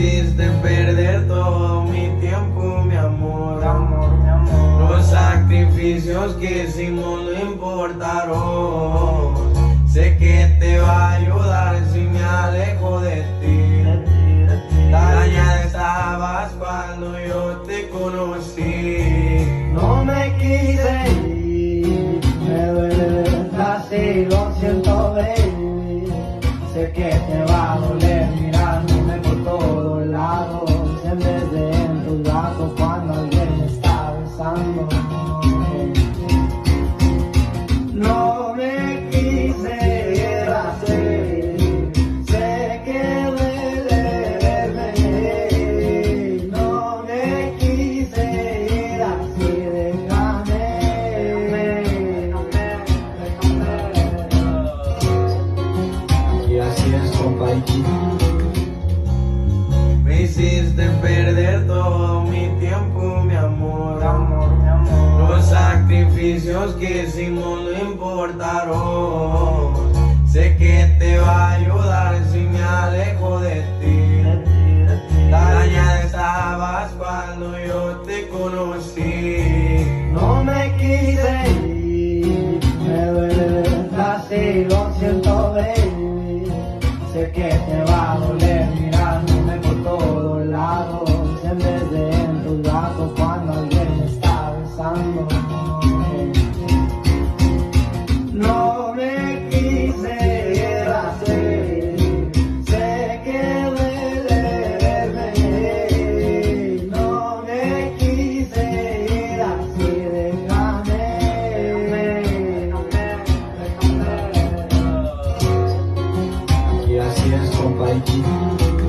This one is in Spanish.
hiciste perder todo mi tiempo, mi amor. Amor, mi amor. Los sacrificios que hicimos no importaron. Sé que te va a ayudar si me alejo de ti. Dañada estabas cuando yo te conocí. No me quise ir, me duele así, lo siento, baby. Sé que te va a doler mirándome Me hiciste perder todo mi tiempo, mi amor. Amor, mi amor. Los sacrificios que hicimos no importaron. Sé que te va a ayudar si me alejo de ti. Dañada estabas cuando yo te conocí. Que te va a doler gracias, compadre.